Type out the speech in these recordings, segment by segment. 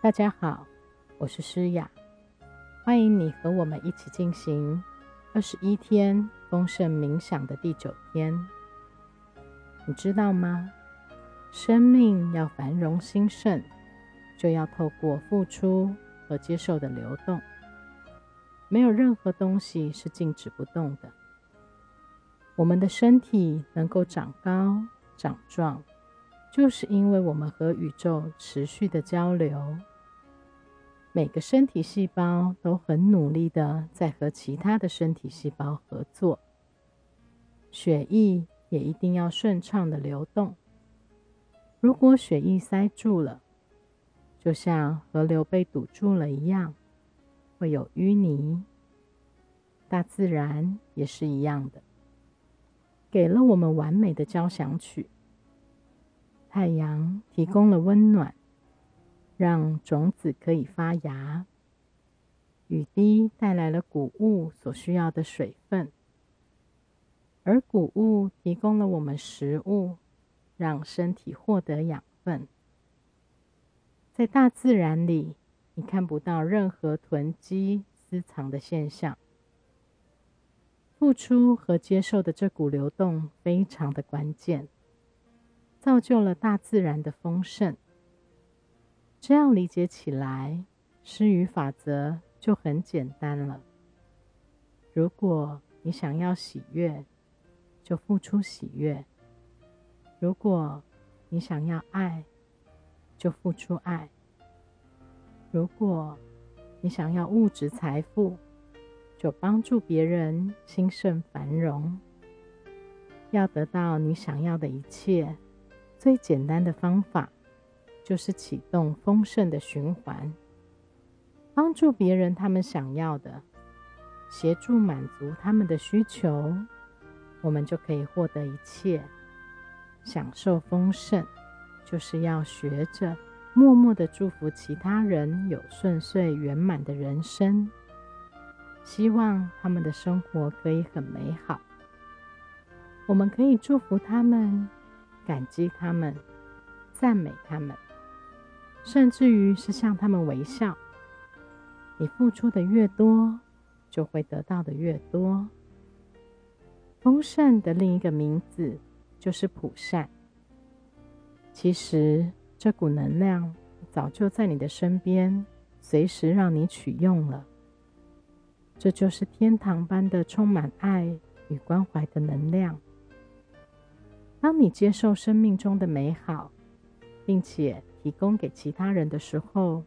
大家好，我是诗雅，欢迎你和我们一起进行二十一天丰盛冥想的第九天。你知道吗？生命要繁荣兴盛，就要透过付出和接受的流动。没有任何东西是静止不动的。我们的身体能够长高、长壮。就是因为我们和宇宙持续的交流，每个身体细胞都很努力的在和其他的身体细胞合作，血液也一定要顺畅的流动。如果血液塞住了，就像河流被堵住了一样，会有淤泥。大自然也是一样的，给了我们完美的交响曲。太阳提供了温暖，让种子可以发芽；雨滴带来了谷物所需要的水分，而谷物提供了我们食物，让身体获得养分。在大自然里，你看不到任何囤积私藏的现象。付出和接受的这股流动非常的关键。造就了大自然的丰盛。这样理解起来，施与法则就很简单了。如果你想要喜悦，就付出喜悦；如果你想要爱，就付出爱；如果你想要物质财富，就帮助别人兴盛繁荣。要得到你想要的一切。最简单的方法就是启动丰盛的循环，帮助别人他们想要的，协助满足他们的需求，我们就可以获得一切，享受丰盛。就是要学着默默的祝福其他人有顺遂圆满的人生，希望他们的生活可以很美好。我们可以祝福他们。感激他们，赞美他们，甚至于是向他们微笑。你付出的越多，就会得到的越多。丰盛的另一个名字就是普善。其实这股能量早就在你的身边，随时让你取用了。这就是天堂般的充满爱与关怀的能量。当你接受生命中的美好，并且提供给其他人的时候，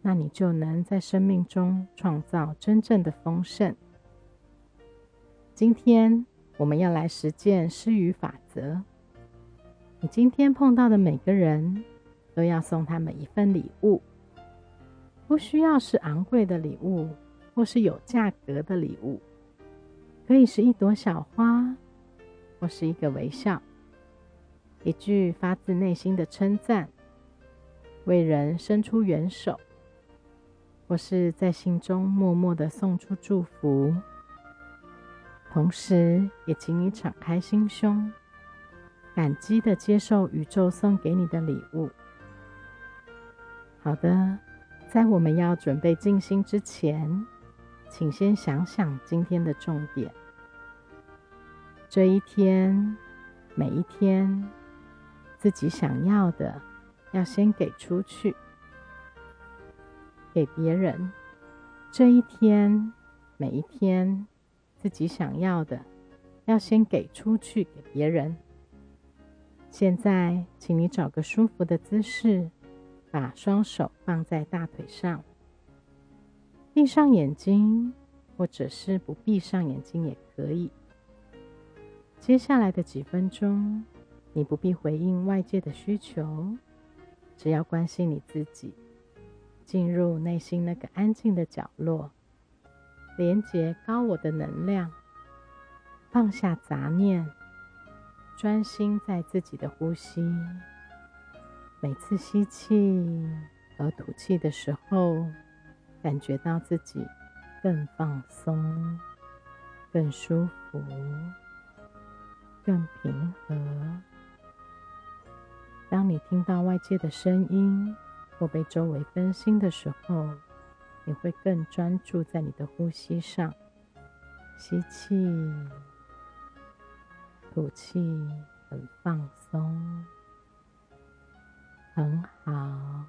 那你就能在生命中创造真正的丰盛。今天我们要来实践施予法则。你今天碰到的每个人都要送他们一份礼物，不需要是昂贵的礼物，或是有价格的礼物，可以是一朵小花，或是一个微笑。一句发自内心的称赞，为人伸出援手，或是在心中默默的送出祝福，同时也请你敞开心胸，感激的接受宇宙送给你的礼物。好的，在我们要准备静心之前，请先想想今天的重点。这一天，每一天。自己想要的，要先给出去，给别人。这一天，每一天，自己想要的，要先给出去给别人。现在，请你找个舒服的姿势，把双手放在大腿上，闭上眼睛，或者是不闭上眼睛也可以。接下来的几分钟。你不必回应外界的需求，只要关心你自己，进入内心那个安静的角落，连接高我的能量，放下杂念，专心在自己的呼吸。每次吸气和吐气的时候，感觉到自己更放松、更舒服、更平听到外界的声音，或被周围分心的时候，你会更专注在你的呼吸上。吸气，吐气，很放松，很好。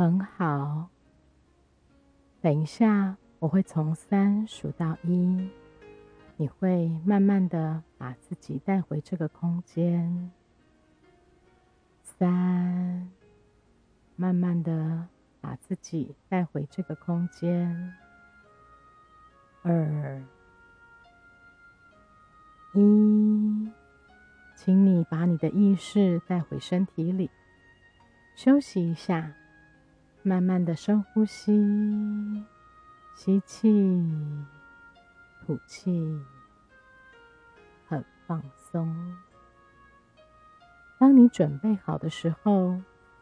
很好，等一下我会从三数到一，你会慢慢的把自己带回这个空间。三，慢慢的把自己带回这个空间。二，一，请你把你的意识带回身体里，休息一下。慢慢的深呼吸，吸气，吐气，很放松。当你准备好的时候，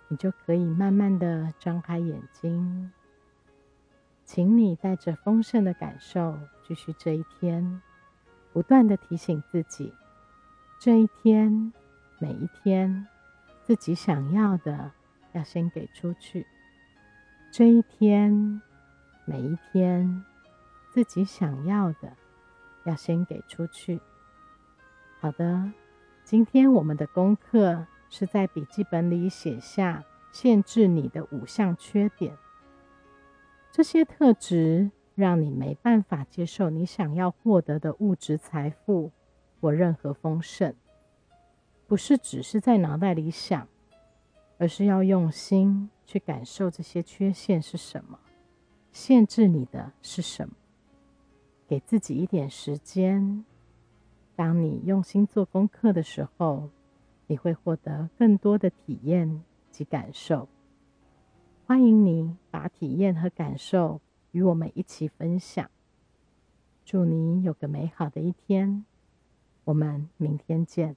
你就可以慢慢的张开眼睛。请你带着丰盛的感受继续这一天，不断的提醒自己，这一天每一天，自己想要的要先给出去。这一天，每一天，自己想要的要先给出去。好的，今天我们的功课是在笔记本里写下限制你的五项缺点。这些特质让你没办法接受你想要获得的物质财富或任何丰盛。不是只是在脑袋里想。而是要用心去感受这些缺陷是什么，限制你的是什么。给自己一点时间，当你用心做功课的时候，你会获得更多的体验及感受。欢迎你把体验和感受与我们一起分享。祝你有个美好的一天，我们明天见。